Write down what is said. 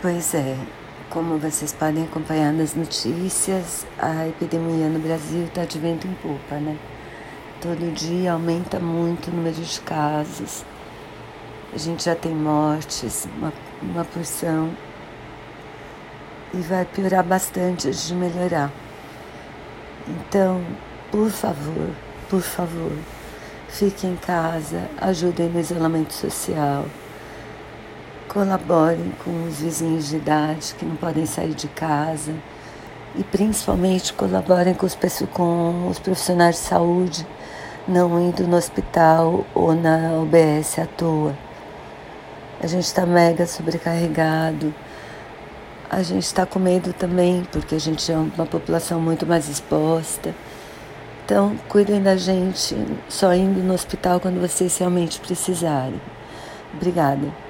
Pois é, como vocês podem acompanhar nas notícias, a epidemia no Brasil está de vento em popa, né? Todo dia aumenta muito o número de casos. A gente já tem mortes, uma, uma porção. E vai piorar bastante antes de melhorar. Então, por favor, por favor, fiquem em casa, ajudem no isolamento social. Colaborem com os vizinhos de idade que não podem sair de casa e principalmente colaborem com os, com os profissionais de saúde não indo no hospital ou na UBS à toa. A gente está mega sobrecarregado. A gente está com medo também, porque a gente é uma população muito mais exposta. Então, cuidem da gente só indo no hospital quando vocês realmente precisarem. Obrigada.